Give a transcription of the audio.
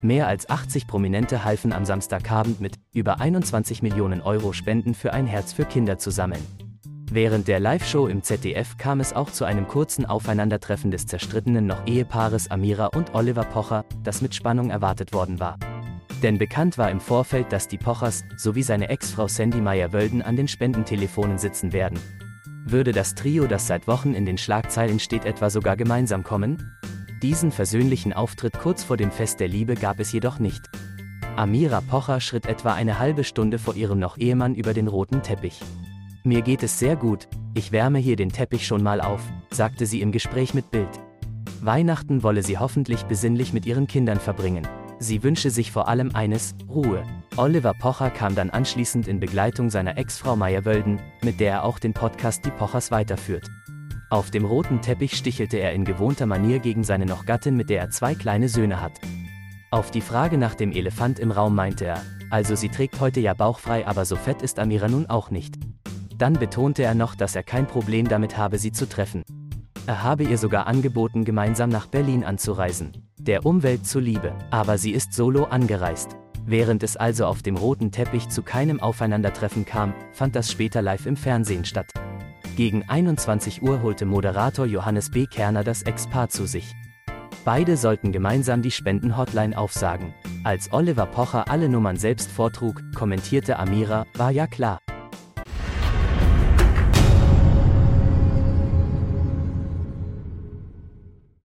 Mehr als 80 Prominente halfen am Samstagabend mit über 21 Millionen Euro Spenden für ein Herz für Kinder zu sammeln. Während der Live-Show im ZDF kam es auch zu einem kurzen Aufeinandertreffen des zerstrittenen noch Ehepaares Amira und Oliver Pocher, das mit Spannung erwartet worden war. Denn bekannt war im Vorfeld, dass die Pochers sowie seine Ex-Frau Sandy Meyer-Wölden an den Spendentelefonen sitzen werden. Würde das Trio, das seit Wochen in den Schlagzeilen steht, etwa sogar gemeinsam kommen? Diesen versöhnlichen Auftritt kurz vor dem Fest der Liebe gab es jedoch nicht. Amira Pocher schritt etwa eine halbe Stunde vor ihrem noch Ehemann über den roten Teppich. Mir geht es sehr gut, ich wärme hier den Teppich schon mal auf, sagte sie im Gespräch mit Bild. Weihnachten wolle sie hoffentlich besinnlich mit ihren Kindern verbringen. Sie wünsche sich vor allem eines, Ruhe. Oliver Pocher kam dann anschließend in Begleitung seiner Ex-Frau Meyer-Wölden, mit der er auch den Podcast Die Pochers weiterführt. Auf dem roten Teppich stichelte er in gewohnter Manier gegen seine noch Gattin, mit der er zwei kleine Söhne hat. Auf die Frage nach dem Elefant im Raum meinte er, also sie trägt heute ja bauchfrei, aber so fett ist Amira nun auch nicht. Dann betonte er noch, dass er kein Problem damit habe, sie zu treffen. Er habe ihr sogar angeboten, gemeinsam nach Berlin anzureisen. Der Umwelt zuliebe, aber sie ist solo angereist. Während es also auf dem roten Teppich zu keinem Aufeinandertreffen kam, fand das später live im Fernsehen statt. Gegen 21 Uhr holte Moderator Johannes B. Kerner das Ex-Paar zu sich. Beide sollten gemeinsam die Spenden-Hotline aufsagen. Als Oliver Pocher alle Nummern selbst vortrug, kommentierte Amira, war ja klar.